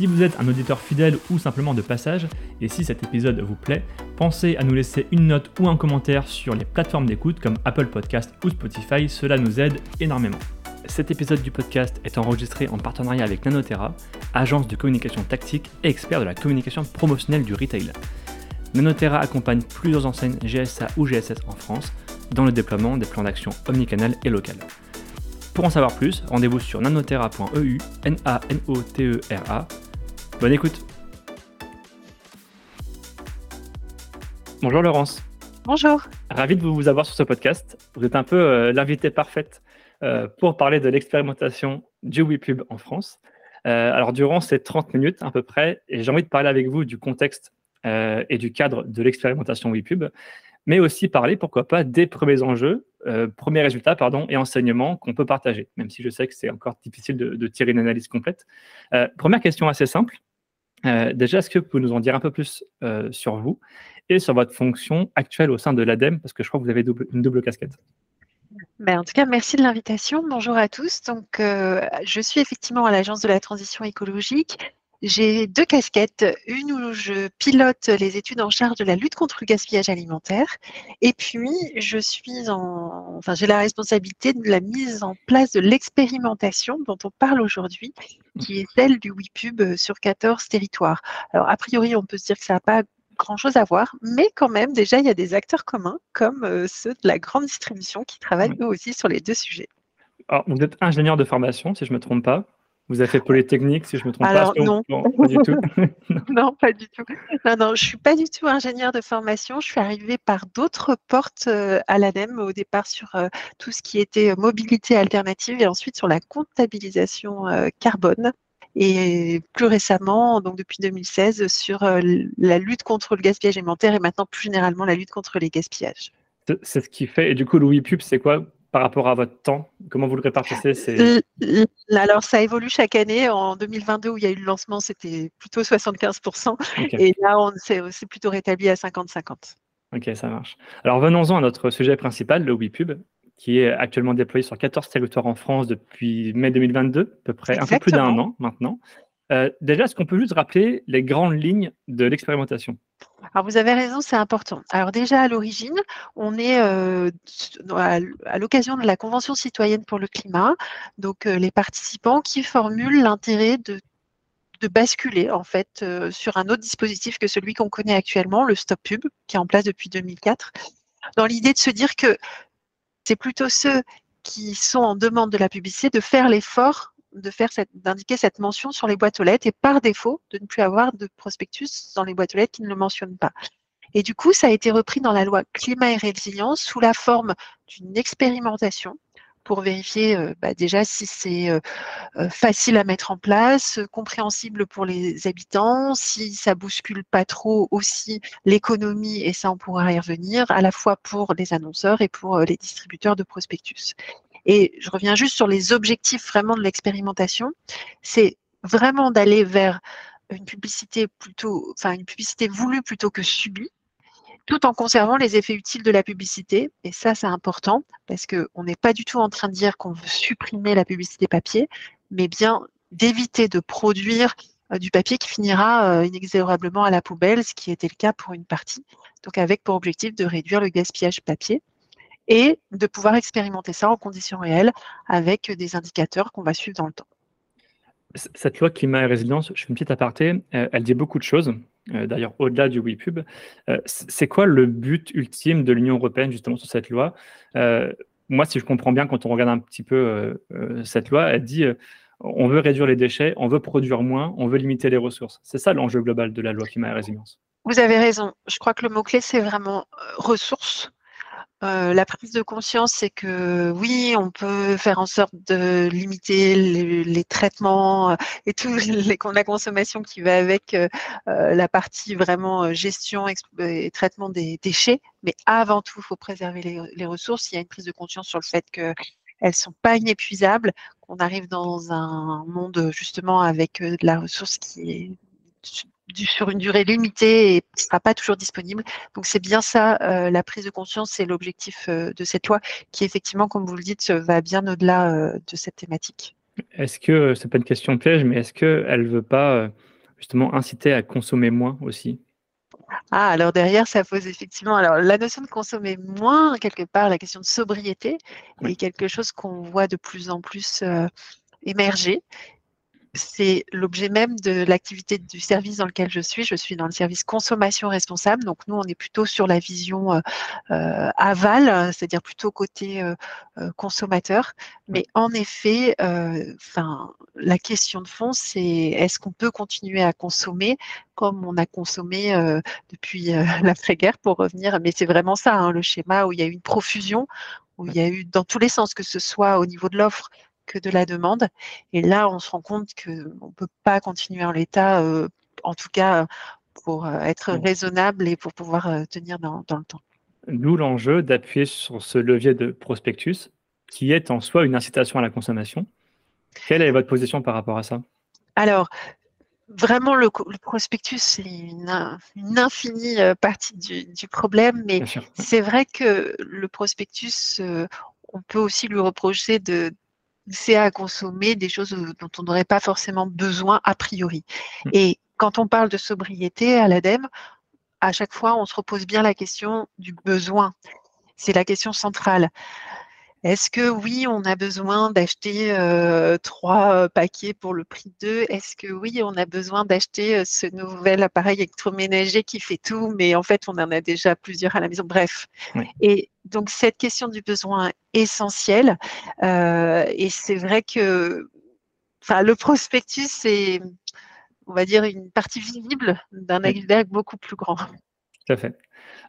Si vous êtes un auditeur fidèle ou simplement de passage, et si cet épisode vous plaît, pensez à nous laisser une note ou un commentaire sur les plateformes d'écoute comme Apple Podcast ou Spotify, cela nous aide énormément. Cet épisode du podcast est enregistré en partenariat avec Nanotera, agence de communication tactique et expert de la communication promotionnelle du retail. Nanotera accompagne plusieurs enseignes GSA ou GSS en France dans le déploiement des plans d'action omnicanal et local. Pour en savoir plus, rendez-vous sur nanotera.eu, N-A-N-O-T-E-R-A, Bonne écoute. Bonjour Laurence. Bonjour. Ravi de vous avoir sur ce podcast. Vous êtes un peu euh, l'invité parfaite euh, pour parler de l'expérimentation du WePub en France. Euh, alors durant ces 30 minutes à peu près, j'ai envie de parler avec vous du contexte et du cadre de l'expérimentation WePub, mais aussi parler, pourquoi pas, des premiers enjeux, premiers résultats pardon, et enseignements qu'on peut partager, même si je sais que c'est encore difficile de, de, tirer une analyse complète. première question assez simple. Euh, déjà, est-ce que vous pouvez nous en dire un peu plus euh, sur vous et sur votre fonction actuelle au sein de l'ADEME, parce que je crois que vous avez une double casquette. Ben, en tout cas, merci de l'invitation. Bonjour à tous. Donc, euh, je suis effectivement à l'Agence de la transition écologique j'ai deux casquettes, une où je pilote les études en charge de la lutte contre le gaspillage alimentaire, et puis je suis en, enfin, j'ai la responsabilité de la mise en place de l'expérimentation dont on parle aujourd'hui, qui est celle du WePub sur 14 territoires. Alors, a priori, on peut se dire que ça n'a pas grand-chose à voir, mais quand même, déjà, il y a des acteurs communs, comme euh, ceux de la grande distribution, qui travaillent eux aussi sur les deux sujets. Alors, vous êtes ingénieur de formation, si je ne me trompe pas. Vous avez fait Polytechnique, si je me trompe pas. Non. non, pas du tout. non, pas du tout. Non, non, je suis pas du tout ingénieur de formation. Je suis arrivée par d'autres portes euh, à l'ADEME au départ sur euh, tout ce qui était euh, mobilité alternative et ensuite sur la comptabilisation carbone. Et plus récemment, donc depuis 2016, sur la lutte contre le gaspillage alimentaire et maintenant plus généralement la lutte contre les gaspillages. C'est ce qui fait. Et du coup, le WePub, c'est quoi par rapport à votre temps Comment vous le répartissez Alors, ça évolue chaque année. En 2022, où il y a eu le lancement, c'était plutôt 75%. Et là, on s'est plutôt rétabli à 50-50. Ok, ça marche. Alors, venons-en à notre sujet principal, le WePub, qui est actuellement déployé sur 14 territoires en France depuis mai 2022, à peu près un peu plus d'un an maintenant. Euh, déjà, est-ce qu'on peut juste rappeler les grandes lignes de l'expérimentation? Alors vous avez raison, c'est important. Alors déjà à l'origine, on est euh, à l'occasion de la Convention citoyenne pour le climat, donc euh, les participants qui formulent l'intérêt de, basculer en fait sur un autre dispositif que celui qu'on connaît actuellement, le Stop Pub, qui est en place depuis 2004, dans l'idée de se dire que c'est plutôt ceux qui sont en demande de la publicité de faire l'effort de faire d'indiquer cette mention sur les boîtes aux lettres et par défaut de ne plus avoir de prospectus dans les boîtes aux lettres qui ne le mentionnent pas. Et du coup, ça a été repris dans la loi climat et résilience sous la forme d'une expérimentation pour vérifier euh, bah, déjà si c'est euh, euh, facile à mettre en place, compréhensible pour les habitants, si ça bouscule pas trop aussi l'économie, et ça on pourra y revenir, à la fois pour les annonceurs et pour les distributeurs de prospectus. Et je reviens juste sur les objectifs vraiment de l'expérimentation. C'est vraiment d'aller vers une publicité plutôt, enfin une publicité voulue plutôt que subie, tout en conservant les effets utiles de la publicité. Et ça, c'est important parce qu'on n'est pas du tout en train de dire qu'on veut supprimer la publicité papier, mais bien d'éviter de produire euh, du papier qui finira euh, inexorablement à la poubelle, ce qui était le cas pour une partie. Donc avec pour objectif de réduire le gaspillage papier et de pouvoir expérimenter ça en conditions réelles avec des indicateurs qu'on va suivre dans le temps. Cette loi climat et résilience, je fais une petite aparté, euh, elle dit beaucoup de choses, euh, d'ailleurs au-delà du WePub. Euh, c'est quoi le but ultime de l'Union européenne justement sur cette loi? Moi, si je comprends bien, quand on regarde un petit peu cette loi, elle dit on veut réduire les déchets, on veut produire moins, on veut limiter les ressources. C'est ça l'enjeu global de la loi climat et résilience. Vous avez raison. Je crois que le mot-clé, c'est vraiment ressources euh, la prise de conscience, c'est que oui, on peut faire en sorte de limiter les, traitements euh, et tout les, la consommation qui va avec euh, la partie vraiment gestion et traitement des déchets. Mais avant tout, il faut préserver les, ressources. Il y a une prise de conscience sur le fait qu'elles ne sont pas inépuisables, qu'on arrive dans un monde justement avec de la ressource qui est sur une durée limitée et ne sera pas toujours disponible. Donc c'est bien ça, euh, la prise de conscience, c'est l'objectif euh, de cette loi qui effectivement, comme vous le dites, va bien au-delà euh, de cette thématique. Est-ce que, c'est pas une question piège, mais est-ce qu'elle ne veut pas justement inciter à consommer moins aussi? Ah, alors derrière, ça pose effectivement. Alors, la notion de consommer moins, quelque part, la question de sobriété est quelque chose qu'on voit de plus en plus émerger c'est l'objet même de l'activité du service dans lequel je suis. Je suis dans le service consommation responsable. Donc nous, on est plutôt sur la vision euh, euh, aval, c'est-à-dire plutôt côté euh, consommateur. Mais en effet, enfin, la question de fond, c'est est-ce qu'on peut continuer à consommer comme on a consommé depuis l'après-guerre pour revenir? Mais c'est vraiment ça, hein, le schéma où il y a eu une profusion, où il y a eu dans tous les sens, que ce soit au niveau de l'offre, que de la demande. Et là, on se rend compte qu'on ne peut pas continuer en l'état, euh, en tout cas pour euh, être raisonnable et pour pouvoir euh, tenir dans, le temps. D'où l'enjeu d'appuyer sur ce levier de prospectus qui est en soi une incitation à la consommation. Quelle est votre position par rapport à ça? Alors, vraiment, le, prospectus, c'est une, infinie partie du, problème, mais c'est vrai que le prospectus, on peut aussi lui reprocher de, c'est à consommer des choses dont on n'aurait pas forcément besoin a priori. Mmh. Et quand on parle de sobriété à l'ADEME, à chaque fois, on se repose bien la question du besoin. C'est la question centrale. Est-ce que oui, on a besoin d'acheter euh, trois euh, paquets pour le prix de deux? Est-ce que oui, on a besoin d'acheter euh, ce nouvel appareil électroménager qui fait tout, mais en fait, on en a déjà plusieurs à la maison? Bref. Et donc, cette question du besoin est essentielle. et c'est vrai que le prospectus, c'est, on va dire, une partie visible d'un iceberg beaucoup plus grand. Tout à fait.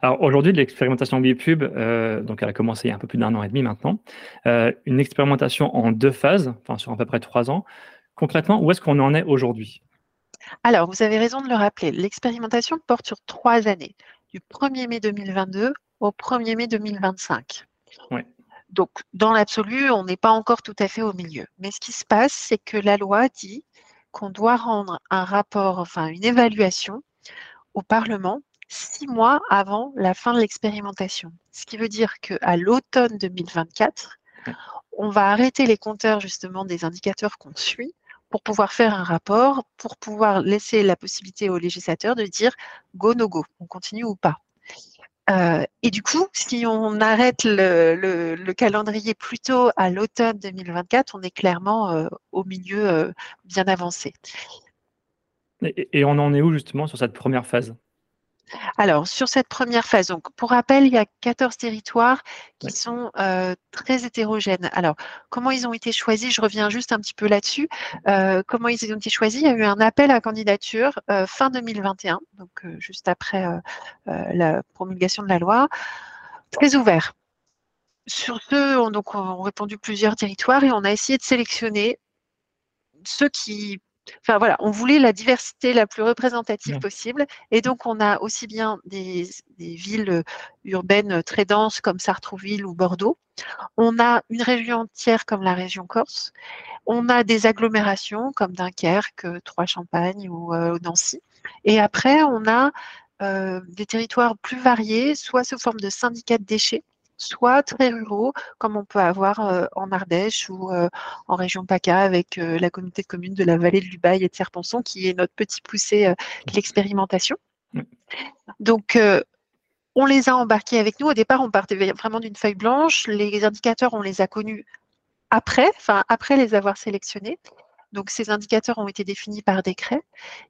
Alors aujourd'hui, l'expérimentation Bipub, euh, donc elle a commencé il y a un peu plus d'un an et demi maintenant, euh, une expérimentation en deux phases, enfin sur à peu près trois ans. Concrètement, où est-ce qu'on en est aujourd'hui? Alors, vous avez raison de le rappeler, l'expérimentation porte sur trois années, du 1er mai 2022 au 1er mai 2025. Donc, dans l'absolu, on n'est pas encore tout à fait au milieu. Mais ce qui se passe, c'est que la loi dit qu'on doit rendre un rapport, enfin une évaluation au Parlement six mois avant la fin de l'expérimentation. Ce qui veut dire qu'à l'automne 2024, on va arrêter les compteurs justement des indicateurs qu'on suit pour pouvoir faire un rapport, pour pouvoir laisser la possibilité aux législateurs de dire go no go, on continue ou pas. Euh, et du coup, si on arrête le, calendrier plutôt à l'automne 2024, on est clairement euh, au milieu euh, bien avancé. et, on en est où justement sur cette première phase? Alors, sur cette première phase, donc, pour rappel, il y a 14 territoires qui sont euh, très hétérogènes. Alors, comment ils ont été choisis? Je reviens juste un petit peu là-dessus. Euh, comment ils ont été choisis? Il y a eu un appel à candidature euh, fin 2021, donc juste après la promulgation de la loi, très ouvert. Sur ce, on, donc, on a répondu plusieurs territoires et on a essayé de sélectionner ceux qui Enfin voilà, on voulait la diversité la plus représentative possible. Et donc, on a aussi bien des, villes euh, urbaines euh, très denses comme Sartrouville ou Bordeaux. On a une région entière comme la région Corse. On a des agglomérations comme Dunkerque, Trois-Champagne ou euh, Nancy. Et après, on a des territoires plus variés, soit sous forme de syndicats de déchets, soit très ruraux, comme on peut avoir euh, en Ardèche ou euh, en région PACA avec euh, la communauté de communes de la vallée de Lubaï et de Serponçon, qui est notre petit poussé de l'expérimentation. Donc, on les a embarqués avec nous. Au départ, on partait vraiment d'une feuille blanche. Les indicateurs, on les a connus après, enfin après les avoir sélectionnés. Donc, ces indicateurs ont été définis par décret.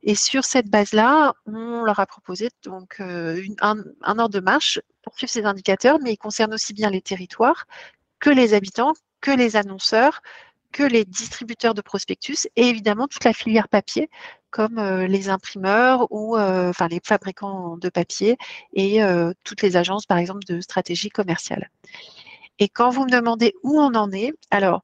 Et sur cette base-là, on leur a proposé donc, euh, un, ordre de marche pour suivre ces indicateurs, mais ils concernent aussi bien les territoires que les habitants, que les annonceurs, que les distributeurs de prospectus et évidemment toute la filière papier, comme les imprimeurs ou enfin les fabricants de papier et toutes les agences, par exemple, de stratégie commerciale. Et quand vous me demandez où on en est, alors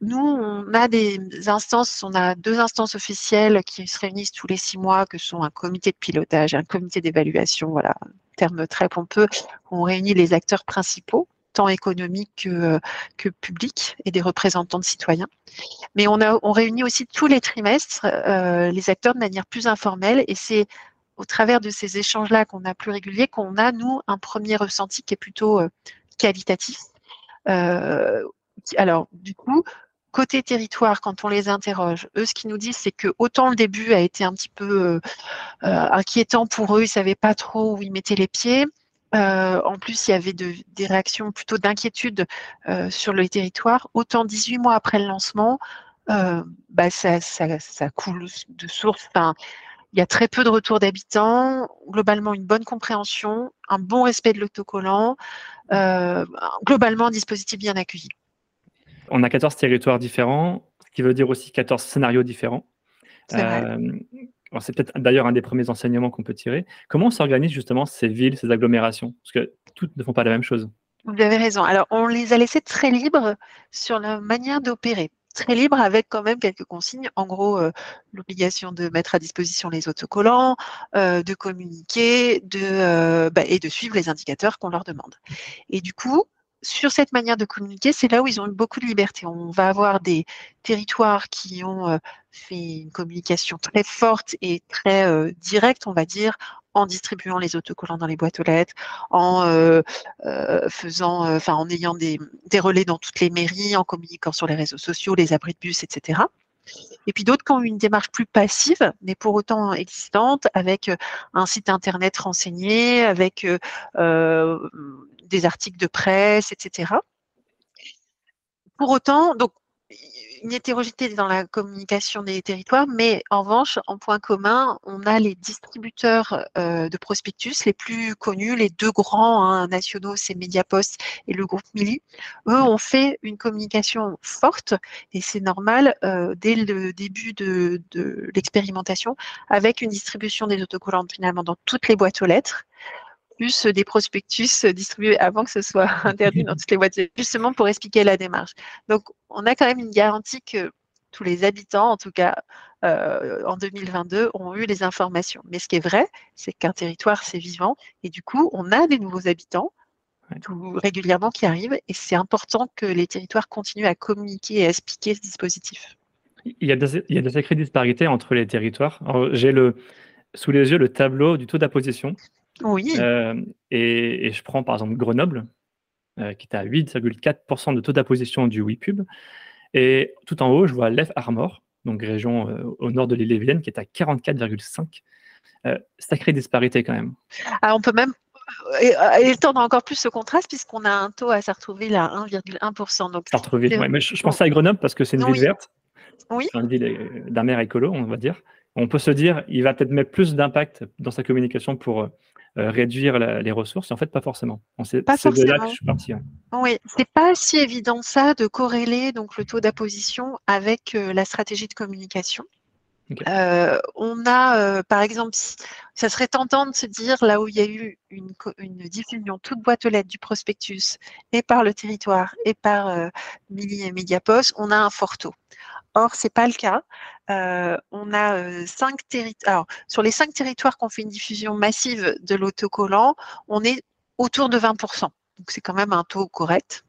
nous, on a des instances, on a deux instances officielles qui se réunissent tous les six mois, que sont un comité de pilotage, un comité d'évaluation, voilà, terme très pompeux. On réunit les acteurs principaux, tant économiques que, que publics, et des représentants de citoyens. Mais on réunit aussi tous les trimestres euh, les acteurs de manière plus informelle, et c'est au travers de ces échanges-là qu'on a plus réguliers qu'on a, nous, un premier ressenti qui est plutôt euh, qualitatif. Euh, alors, du coup, côté territoire, quand on les interroge, eux, ce qu'ils nous disent, c'est que autant le début a été un petit peu inquiétant pour eux, ils ne savaient pas trop où ils mettaient les pieds. en plus, il y avait des réactions plutôt d'inquiétude sur le territoire. Autant 18 mois après le lancement, bah, ça, coule de source. il y a très peu de retours d'habitants, globalement une bonne compréhension, un bon respect de l'autocollant, globalement un dispositif bien accueilli. On a 14 territoires différents, ce qui veut dire aussi 14 scénarios différents. Euh, c'est peut-être d'ailleurs un des premiers enseignements qu'on peut tirer. Comment s'organisent justement ces villes, ces agglomérations? Parce que toutes ne font pas la même chose. Vous avez raison. Alors, on les a laissés très libres sur la manière d'opérer. Très libres avec quand même quelques consignes. En gros, euh, l'obligation de mettre à disposition les autocollants, euh, de communiquer de, bah, et de suivre les indicateurs qu'on leur demande. Et du coup, sur cette manière de communiquer, c'est là où ils ont eu beaucoup de liberté. On va avoir des territoires qui ont euh, fait une communication très forte et très euh, directe, on va dire, en distribuant les autocollants dans les boîtes aux lettres, en euh, faisant, enfin, en ayant des, relais dans toutes les mairies, en communiquant sur les réseaux sociaux, les abris de bus, etc. Et puis d'autres qui ont une démarche plus passive, mais pour autant existante, avec un site internet renseigné, avec des articles de presse, etc. Pour autant, donc, une hétérogénéité dans la communication des territoires, mais en revanche, en point commun, on a les distributeurs euh, de prospectus les plus connus, les deux grands hein, nationaux, c'est Mediapost et le groupe Mili. Eux ont fait une communication forte, et c'est normal, euh, dès le début de, de l'expérimentation, avec une distribution des autocollants finalement dans toutes les boîtes aux lettres plus des prospectus distribués avant que ce soit interdit dans toutes les voitures, justement pour expliquer la démarche. Donc, on a quand même une garantie que tous les habitants, en tout cas euh, en 2022, ont eu les informations. Mais ce qui est vrai, c'est qu'un territoire, c'est vivant, et du coup, on a des nouveaux habitants tout, régulièrement qui arrivent, et c'est important que les territoires continuent à communiquer et à expliquer ce dispositif. Il y a des, il y a des sacrées disparités entre les territoires. J'ai le, sous les yeux le tableau du taux d'apposition oui. Euh, et, je prends par exemple Grenoble, euh, qui est à 8,4% de taux d'apposition du WePub. Et tout en haut, je vois Lef Armor, donc région euh, au nord de l'île Vilaine, qui est à 44,5%. sacrée disparité quand même. Ah, on peut même étendre encore plus ce contraste puisqu'on a un taux à Sartrouville à 1,1%. Donc Sartrouville, mais je, pensais à Grenoble parce que c'est une ville verte. Oui. une ville d'un maire écolo, on va dire. On peut se dire, il va peut-être mettre plus d'impact dans sa communication pour euh, réduire les ressources En fait, pas forcément. C'est de là que je suis parti. Hein. Oui, c'est pas si évident ça de corréler donc le taux d'apposition avec euh, la stratégie de communication. Euh, on a, par exemple, ça serait tentant de se dire là où il y a eu une, diffusion toute boîte aux lettres du prospectus et par le territoire et par euh, et Mediapost, on a un fort taux. Or, c'est pas le cas. Euh, on a euh, cinq territoires. sur les cinq territoires qui ont fait une diffusion massive de l'autocollant, on est autour de 20%. Donc, c'est quand même un taux correct.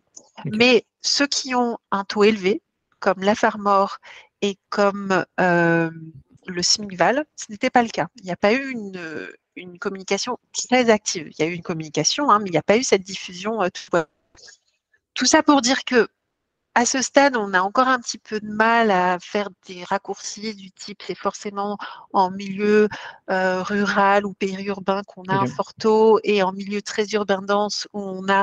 Mais ceux qui ont un taux élevé, comme la Farmore et comme euh, le SMICVAL, ce n'était pas le cas. Il n'y a pas eu une, communication très active. Il y a eu une communication, hein, mais il n'y a pas eu cette diffusion. tout ça pour dire que à ce stade, on a encore un petit peu de mal à faire des raccourcis du type c'est forcément en milieu euh, rural ou périurbain qu'on a un fort taux et en milieu très urbain dense où on a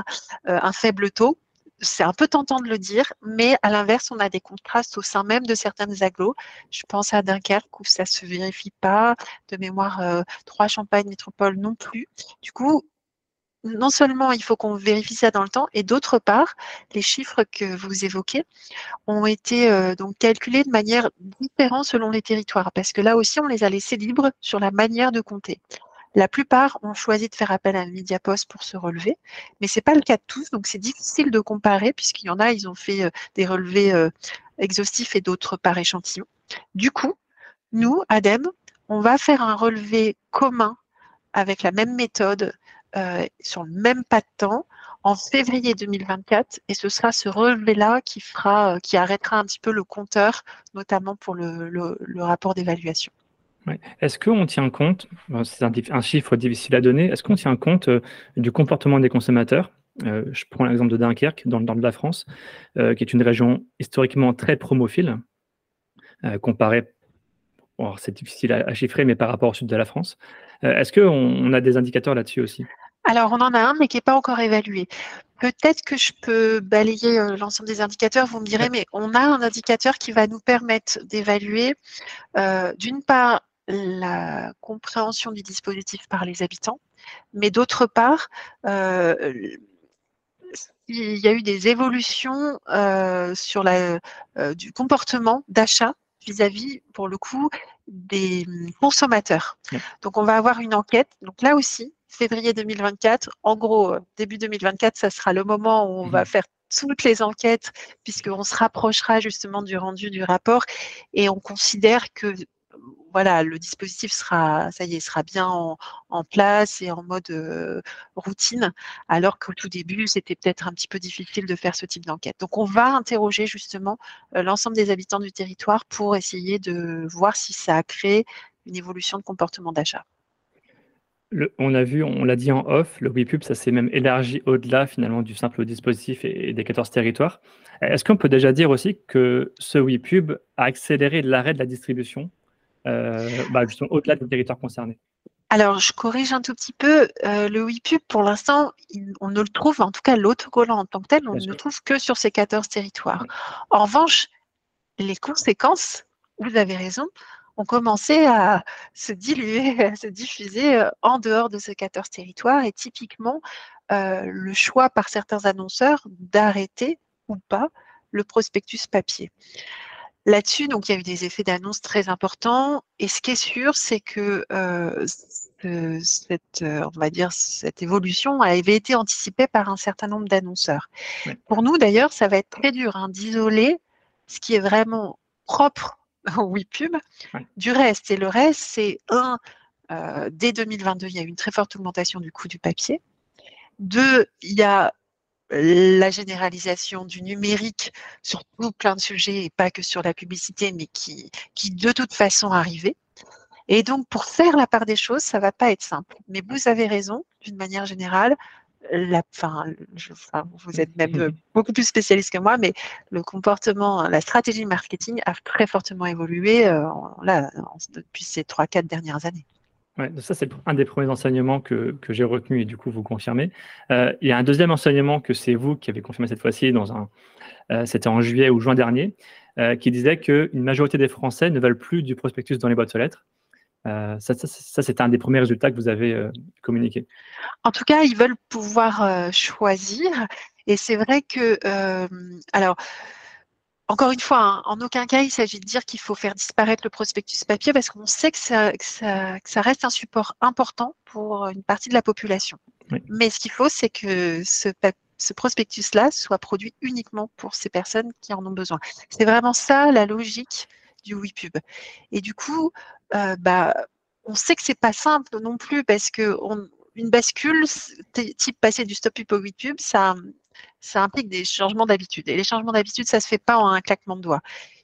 euh, un faible taux. C'est un peu tentant de le dire, mais à l'inverse, on a des contrastes au sein même de certaines agglos. Je pense à Dunkerque où ça se vérifie pas. De mémoire, euh, Trois Champagne Métropole non plus. Du coup, non seulement il faut qu'on vérifie ça dans le temps, et d'autre part, les chiffres que vous évoquez ont été euh, donc calculés de manière différente selon les territoires, parce que là aussi, on les a laissés libres sur la manière de compter. La plupart ont choisi de faire appel à Mediapost pour se relever, mais c'est pas le cas de tous, donc c'est difficile de comparer puisqu'il y en a, ils ont fait euh, des relevés euh, exhaustifs et d'autres par échantillon. Du coup, nous, ADEME, on va faire un relevé commun avec la même méthode euh, sur le même pas de temps en février 2024 et ce sera ce relevé-là qui fera, qui arrêtera un petit peu le compteur, notamment pour le, rapport d'évaluation. Est-ce qu'on tient compte, c'est un, chiffre difficile à donner, est-ce qu'on tient compte euh, du comportement des consommateurs Je prends l'exemple de Dunkerque, dans le nord de la France, qui est une région historiquement très promophile, comparée, c'est difficile à, chiffrer, mais par rapport au sud de la France. Est-ce qu'on a des indicateurs là-dessus aussi? Alors, on en a un, mais qui n'est pas encore évalué. Peut-être que je peux balayer euh, l'ensemble des indicateurs, vous me direz, mais on a un indicateur qui va nous permettre d'évaluer, euh, d'une part, la compréhension du dispositif par les habitants, mais d'autre part, euh, il y a eu des évolutions sur la, du comportement d'achat vis-à-vis, pour le coup, des consommateurs. Donc, on va avoir une enquête. Donc, là aussi, février 2024. En gros, euh, début 2024, ça sera le moment où on va mmh. faire toutes les enquêtes, puisqu'on se rapprochera justement du rendu du rapport et on considère que voilà, le dispositif sera, bien en, place et en mode routine, alors qu'au tout début, c'était peut-être un petit peu difficile de faire ce type d'enquête. Donc, on va interroger justement l'ensemble des habitants du territoire pour essayer de voir si ça a créé une évolution de comportement d'achat on a vu, on l'a dit en off, le WePub, ça s'est même élargi au-delà finalement du simple dispositif et, des 14 territoires. Est-ce qu'on peut déjà dire aussi que ce WePub a accéléré l'arrêt de la distribution? Euh, bah, au-delà des territoires concernés alors, je corrige un tout petit peu. Euh, le WePub, pour l'instant, on ne le trouve, en tout cas l'autocollant en tant que tel, on ne le trouve que sur ces 14 territoires. En revanche, les conséquences, vous avez raison, ont commencé à se diluer, à se diffuser euh, en dehors de ce 14 territoires. Et typiquement, euh, le choix par certains annonceurs d'arrêter ou pas le prospectus papier. Là-dessus, donc, il y a eu des effets d'annonce très importants. Et ce qui est sûr, c'est que euh, cette, on va dire, cette évolution avait été anticipée par un certain nombre d'annonceurs. Pour nous, d'ailleurs, ça va être très dur hein, d'isoler ce qui est vraiment propre oui pub du reste. Et le reste, c'est un, euh, dès 2022, il y a eu une très forte augmentation du coût du papier. Deux, il y a la généralisation du numérique sur tout plein de sujets et pas que sur la publicité, mais qui, qui de toute façon arrivait. Et donc, pour faire la part des choses, ça va pas être simple. Mais vous avez raison, d'une manière générale, la, fin, vous êtes même beaucoup plus spécialiste que moi, mais le comportement, la stratégie marketing a très fortement évolué euh, là, depuis ces 3-4 dernières années. Ouais, ça, c'est un des premiers enseignements que, que j'ai retenu et du coup, vous confirmez. Euh, il y a un deuxième enseignement que c'est vous qui avez confirmé cette fois-ci, dans un, c'était en juillet ou juin dernier, qui disait qu'une majorité des Français ne veulent plus du prospectus dans les boîtes aux lettres. Euh, ça, ça, c'est un des premiers résultats que vous avez euh, communiqué. En tout cas, ils veulent pouvoir euh, choisir. Et c'est vrai que, alors, encore une fois, hein, en aucun cas, il s'agit de dire qu'il faut faire disparaître le prospectus papier parce qu'on sait que ça, ça, reste un support important pour une partie de la population. Mais ce qu'il faut, c'est que ce, ce prospectus-là soit produit uniquement pour ces personnes qui en ont besoin. C'est vraiment ça la logique du WePub. Et du coup, euh, bah, on sait que c'est pas simple non plus parce que une bascule type passer du stop pub au WePub, ça, ça implique des changements d'habitude. Et les changements d'habitude, ça se fait pas en un claquement de doigts.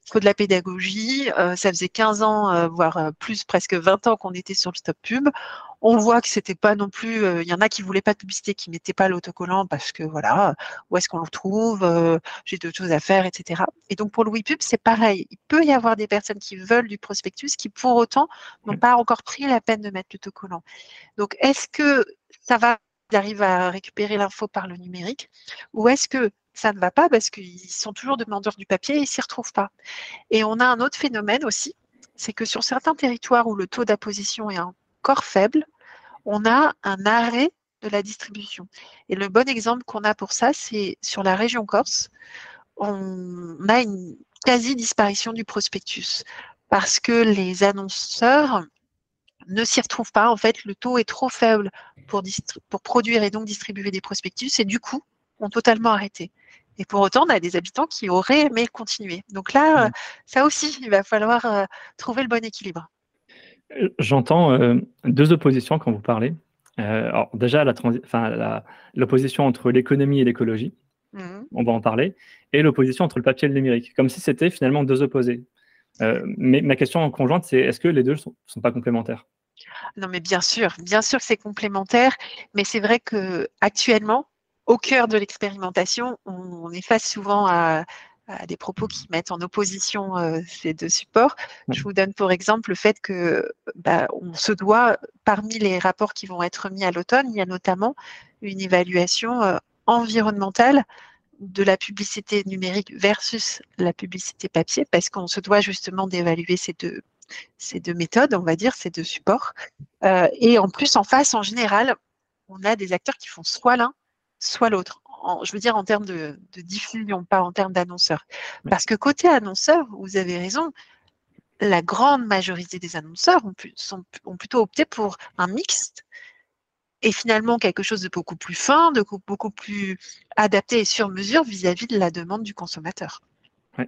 Il faut de la pédagogie. Euh, ça faisait 15 ans, euh, voire plus, presque 20 ans qu'on était sur le stop pub on voit que c'était pas non plus. Euh, il y en a qui voulaient pas de publicité, qui mettaient pas l'autocollant parce que voilà, où est-ce qu'on le trouve euh, J'ai d'autres choses à faire, etc. Et donc pour le WePub, c'est pareil. Il peut y avoir des personnes qui veulent du prospectus qui pour autant n'ont pas encore pris la peine de mettre l'autocollant. Donc est-ce que ça va d'arriver à récupérer l'info par le numérique ou est-ce que ça ne va pas parce qu'ils sont toujours demandeurs du papier et ils s'y retrouvent pas? Et on a un autre phénomène aussi, c'est que sur certains territoires où le taux d'apposition est un faible, on a un arrêt de la distribution. Et le bon exemple qu'on a pour ça, c'est sur la région Corse. On a une quasi-disparition du prospectus parce que les annonceurs ne s'y retrouvent pas. En fait, le taux est trop faible pour, pour produire et donc distribuer des prospectus et du coup, ont totalement arrêté. Et pour autant, on a des habitants qui auraient aimé continuer. Donc là, mmh. ça aussi, il va falloir euh, trouver le bon équilibre. Euh, j'entends euh, deux oppositions quand vous parlez. alors déjà, l'opposition entre l'économie et l'écologie, mmh. on va en parler, et l'opposition entre le papier et le numérique, comme si c'était finalement deux opposés. mais ma question en conjointe, c'est est-ce que les deux ne sont, sont, pas complémentaires? Non, mais bien sûr, bien sûr que c'est complémentaire, mais c'est vrai que actuellement, au cœur de l'expérimentation, on, est face souvent à, des propos qui mettent en opposition euh, ces deux supports. Je vous donne pour exemple le fait que bah, on se doit, parmi les rapports qui vont être mis à l'automne, il y a notamment une évaluation euh, environnementale de la publicité numérique versus la publicité papier, parce qu'on se doit justement d'évaluer ces deux, ces deux méthodes, on va dire, ces deux supports. Euh, et en plus, en face, en général, on a des acteurs qui font soit l'un, soit l'autre. je veux dire en termes de, diffusion, pas en termes d'annonceurs. Parce que côté annonceur, vous avez raison, la grande majorité des annonceurs ont, plutôt opté pour un mixte et finalement quelque chose de beaucoup plus fin, de beaucoup plus adapté et sur mesure vis-à-vis de la demande du consommateur.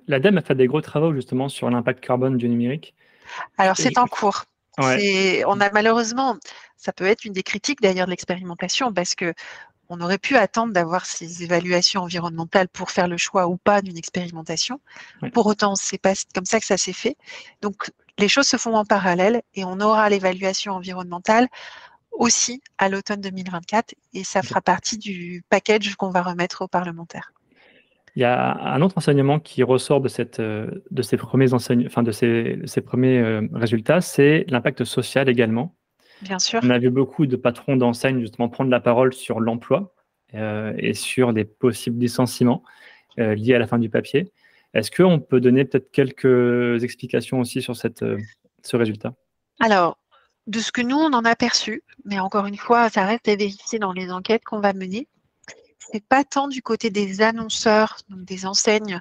L'ADEME a fait des gros travaux justement sur l'impact carbone du numérique. Alors c'est en cours. On a malheureusement, ça peut être une des critiques d'ailleurs de l'expérimentation parce que on aurait pu attendre d'avoir ces évaluations environnementales pour faire le choix ou pas d'une expérimentation. Pour autant, c'est pas comme ça que ça s'est fait. Donc, les choses se font en parallèle et on aura l'évaluation environnementale aussi à l'automne 2024 et ça fera partie du package qu'on va remettre aux parlementaires. Il y a un autre enseignement qui ressort de, cette, euh, de ces premiers, enfin de ces, ces premiers euh, résultats, c'est l'impact social également. Bien sûr. On a vu beaucoup de patrons d'enseignes justement prendre la parole sur l'emploi euh, et sur des possibles licenciements euh, liés à la fin du papier. Est-ce qu'on peut donner peut-être quelques explications aussi sur cette, euh, ce résultat? Alors, de ce que nous, on en a perçu, mais encore une fois, ça reste à vérifier dans les enquêtes qu'on va mener, c'est pas tant du côté des annonceurs, donc des enseignes,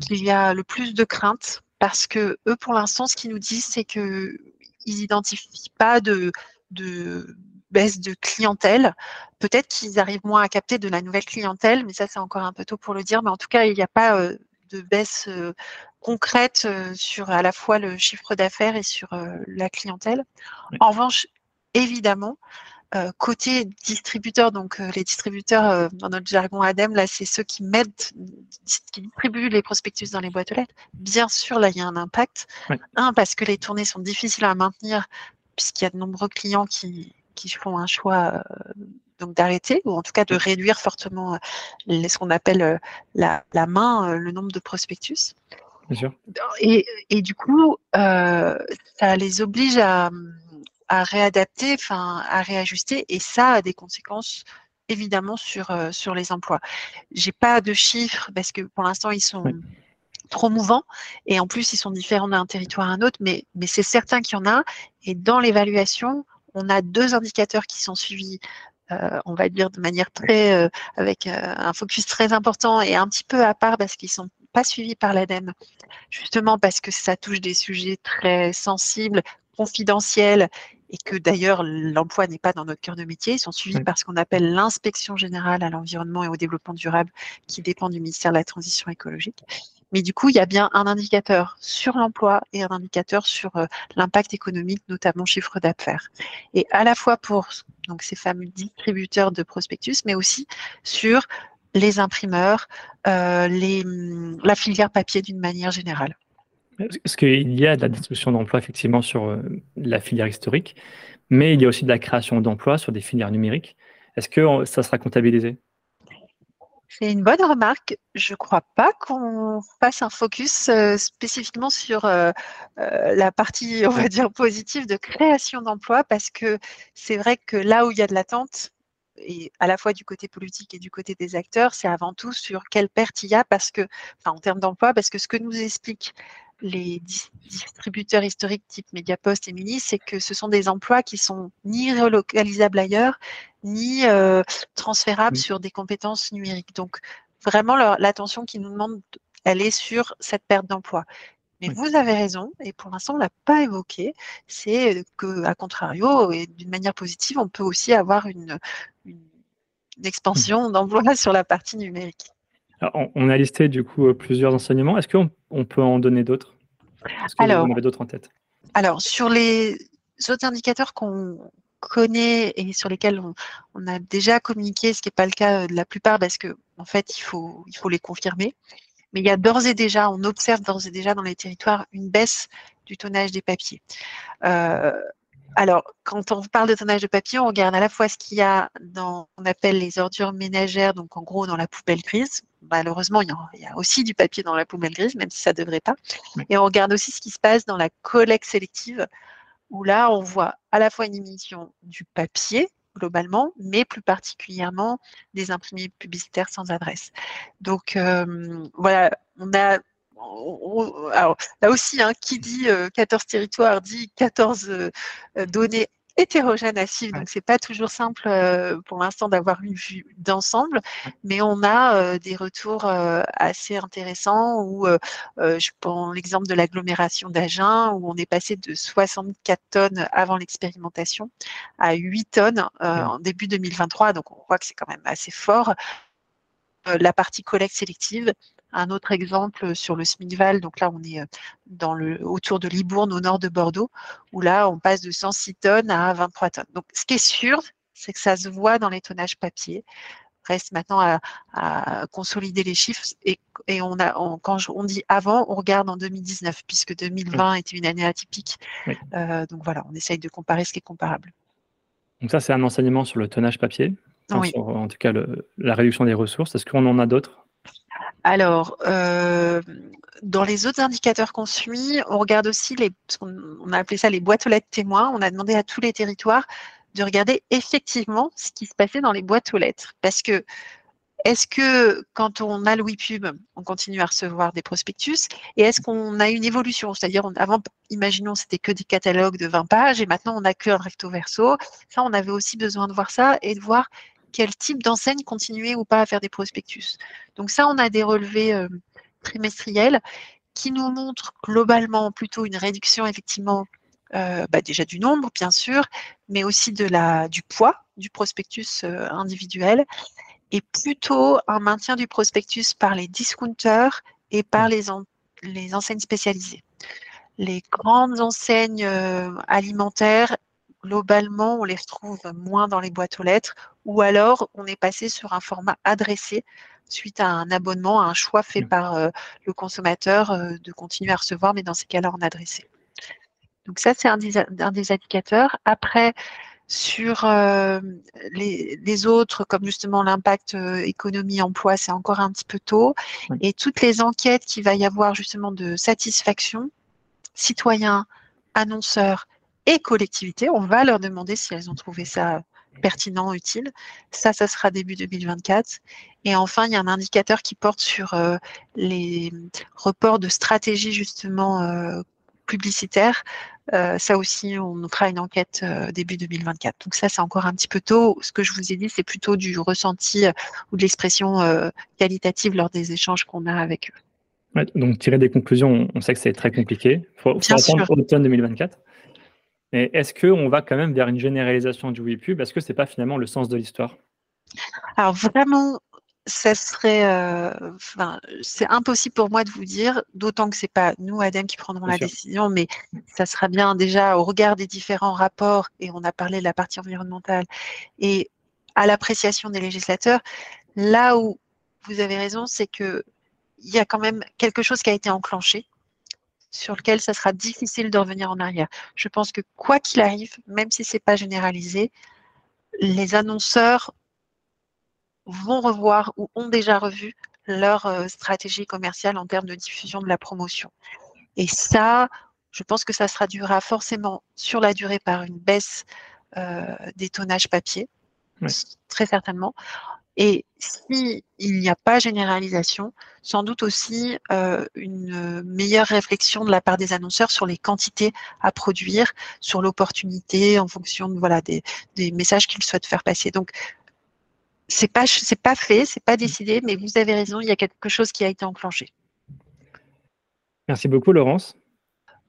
qu'il y a le plus de craintes, parce que eux, pour l'instant, ce qu'ils nous disent, c'est qu'ils n'identifient pas de, de baisse de clientèle. Peut-être qu'ils arrivent moins à capter de la nouvelle clientèle, mais ça c'est encore un peu tôt pour le dire. Mais en tout cas, il n'y a pas euh, de baisse euh, concrète euh, sur à la fois le chiffre d'affaires et sur la clientèle. En revanche, évidemment, côté distributeur, donc les distributeurs dans notre jargon ADEME, là, c'est ceux qui mettent, qui distribuent les prospectus dans les boîtes aux lettres. Bien sûr, là, il y a un impact. Un, parce que les tournées sont difficiles à maintenir puisqu'il y a de nombreux clients qui, qui font un choix euh, donc d'arrêter ou en tout cas de réduire fortement euh, ce qu'on appelle euh, la, la, main, le nombre de prospectus. Bien sûr. Et, et du coup, ça les oblige à, à réadapter, enfin à réajuster, et ça a des conséquences évidemment sur, sur les emplois. J'ai pas de chiffres parce que pour l'instant ils sont trop mouvants et en plus ils sont différents d'un territoire à un autre, mais, mais c'est certain qu'il y en a. Et dans l'évaluation, on a deux indicateurs qui sont suivis euh, on va dire de manière très euh, avec euh, un focus très important et un petit peu à part parce qu'ils sont pas suivis par l'ADEME, justement parce que ça touche des sujets très sensibles, confidentiels et que d'ailleurs l'emploi n'est pas dans notre cœur de métier. Ils sont suivis par ce qu'on appelle l'inspection générale à l'environnement et au développement durable qui dépend du ministère de la Transition écologique. Mais du coup, il y a bien un indicateur sur l'emploi et un indicateur sur euh, l'impact économique, notamment chiffre d'affaires. Et à la fois pour donc, ces fameux distributeurs de prospectus, mais aussi sur les imprimeurs, euh, les, hum, la filière papier d'une manière générale. Parce qu'il y a de la destruction d'emplois effectivement sur euh, la filière historique, mais il y a aussi de la création d'emplois sur des filières numériques. Est-ce que ça sera comptabilisé? C'est une bonne remarque. Je ne crois pas qu'on fasse un focus euh, spécifiquement sur euh, la partie, on va dire, positive de création d'emplois parce que c'est vrai que là où il y a de l'attente, et à la fois du côté politique et du côté des acteurs, c'est avant tout sur quelle perte il y a parce que, en termes d'emploi, parce que ce que nous expliquent les distributeurs historiques type Mediapost et Mini, c'est que ce sont des emplois qui sont ni relocalisables ailleurs, ni euh, transférables sur des compétences numériques. Donc, vraiment, l'attention qui nous demande, elle est sur cette perte d'emploi. Mais vous avez raison, et pour l'instant, on ne l'a pas évoqué, c'est qu'à contrario, et d'une manière positive, on peut aussi avoir une, expansion d'emplois sur la partie numérique. On a listé du coup plusieurs enseignements. Est-ce qu'on peut en donner d'autres? Est-ce que alors, vous en d'autres en tête? Alors, sur les autres indicateurs qu'on connaît et sur lesquels on, a déjà communiqué, ce qui n'est pas le cas de la plupart parce qu'en en fait, il faut, il faut les confirmer. Mais il y a d'ores et déjà, on observe d'ores et déjà dans les territoires une baisse du tonnage des papiers. Euh, alors, quand on parle de tonnage de papier, on regarde à la fois ce qu'il y a dans, on appelle les ordures ménagères, donc en gros dans la poubelle grise. Malheureusement, il y, a, aussi du papier dans la poubelle grise, même si ça ne devrait pas. Et on regarde aussi ce qui se passe dans la collecte sélective, où là, on voit à la fois une émission du papier, globalement, mais plus particulièrement des imprimés publicitaires sans adresse. Donc euh, voilà, on a alors, là aussi, hein, qui dit 14 euh, territoires dit 14 euh, données hétérogène à suivre, donc c'est pas toujours simple euh, pour l'instant d'avoir une vue d'ensemble, mais on a euh, des retours euh, assez intéressants où je prends l'exemple de l'agglomération d'Agen où on est passé de 64 tonnes avant l'expérimentation à 8 tonnes en début 2023, donc on voit que c'est quand même assez fort. la partie collecte sélective, un autre exemple sur le Smithval, donc là on est euh, dans le, autour de Libourne au nord de Bordeaux, où là on passe de 106 tonnes à 23 tonnes. Donc ce qui est sûr, c'est que ça se voit dans les tonnages papier. Reste maintenant à, consolider les chiffres et, on a, quand on dit avant, on regarde en 2019 puisque 2020 était une année atypique. Euh, donc voilà, on essaye de comparer ce qui est comparable. Donc ça, c'est un enseignement sur le tonnage papier, sur, en tout cas la réduction des ressources. Est-ce qu'on en a d'autres? Alors, euh, dans les autres indicateurs qu'on suit, on regarde aussi les, qu'on a appelé ça les boîtes aux lettres témoins. On a demandé à tous les territoires de regarder effectivement ce qui se passait dans les boîtes aux lettres. Parce que, est-ce que quand on a le WePub, on continue à recevoir des prospectus Et est-ce qu'on a une évolution? C'est-à-dire, avant, imaginons, c'était que des catalogues de 20 pages et maintenant on n'a que un recto verso. Ça, on avait aussi besoin de voir ça et de voir quel type d'enseigne continuer ou pas à faire des prospectus. Donc ça, on a des relevés euh, trimestriels qui nous montrent globalement plutôt une réduction effectivement euh, bah, déjà du nombre, bien sûr, mais aussi du poids du prospectus euh, individuel et plutôt un maintien du prospectus par les discounters et par les enseignes spécialisées. Les grandes enseignes alimentaires globalement, on les retrouve moins dans les boîtes aux lettres, ou alors on est passé sur un format adressé suite à un abonnement, à un choix fait mmh. par euh, le consommateur euh, de continuer à recevoir, mais dans ces cas-là, en adressé. Donc ça, c'est un, des indicateurs. Après, sur euh, les, autres, comme justement l'impact économie-emploi, c'est encore un petit peu tôt. Et toutes les enquêtes qu'il va y avoir justement de satisfaction, citoyens, annonceurs, et collectivités. On va leur demander si elles ont trouvé ça pertinent, utile. Ça, ça sera début 2024. Et enfin, il y a un indicateur qui porte sur euh, les reports de stratégie justement euh, publicitaire. Euh, ça aussi, on fera une enquête début 2024. Donc ça, c'est encore un petit peu tôt. Ce que je vous ai dit, c'est plutôt du ressenti ou de l'expression qualitative lors des échanges qu'on a avec eux. donc tirer des conclusions, on sait que c'est très compliqué. Il faut, faut attendre automne 2024. Mais est-ce qu'on va quand même vers une généralisation du WePub Est-ce que ce n'est pas finalement le sens de l'histoire? Alors vraiment, ça serait, euh, c'est impossible pour moi de vous dire, d'autant que c'est pas nous, Adem, qui prendrons la décision, mais ça sera bien déjà au regard des différents rapports, et on a parlé de la partie environnementale, et à l'appréciation des législateurs, là où vous avez raison, c'est que il y a quand même quelque chose qui a été enclenché, sur lequel ça sera difficile de revenir en arrière. Je pense que quoi qu'il arrive, même si ce n'est pas généralisé, les annonceurs vont revoir ou ont déjà revu leur euh, stratégie commerciale en termes de diffusion de la promotion. Et ça, je pense que ça se traduira forcément sur la durée par une baisse euh, des tonnages papier, très certainement. Et s'il n'y a pas généralisation, sans doute aussi euh, une meilleure réflexion de la part des annonceurs sur les quantités à produire, sur l'opportunité en fonction de, voilà, des, messages qu'ils souhaitent faire passer. Donc, c'est pas c'est pas fait, c'est pas décidé, mais vous avez raison, il y a quelque chose qui a été enclenché. Merci beaucoup, Laurence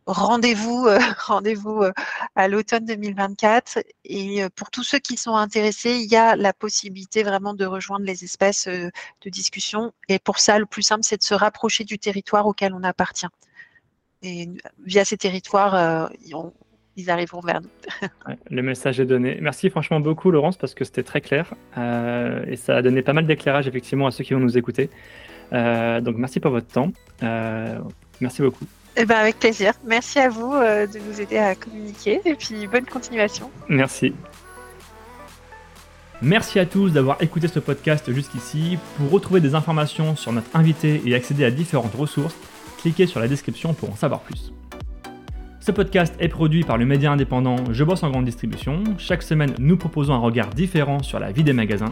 rendez-vous euh, rendez-vous euh, à l'automne 2024 et euh, pour tous ceux qui sont intéressés il y a la possibilité vraiment de rejoindre les espaces de discussion et pour ça le plus simple c'est de se rapprocher du territoire auquel on appartient et via ces territoires ils arriveront vers nous. le message est donné. Merci franchement beaucoup Laurence parce que c'était très clair et ça a donné pas mal d'éclairage effectivement à ceux qui vont nous écouter. donc merci pour votre temps. merci beaucoup. Eh ben avec plaisir. Merci à vous euh, de nous aider à communiquer et puis bonne continuation. Merci. Merci à tous d'avoir écouté ce podcast jusqu'ici. Pour retrouver des informations sur notre invité et accéder à différentes ressources, cliquez sur la description pour en savoir plus. Ce podcast est produit par le média indépendant Je bosse en grande distribution. Chaque semaine, nous proposons un regard différent sur la vie des magasins,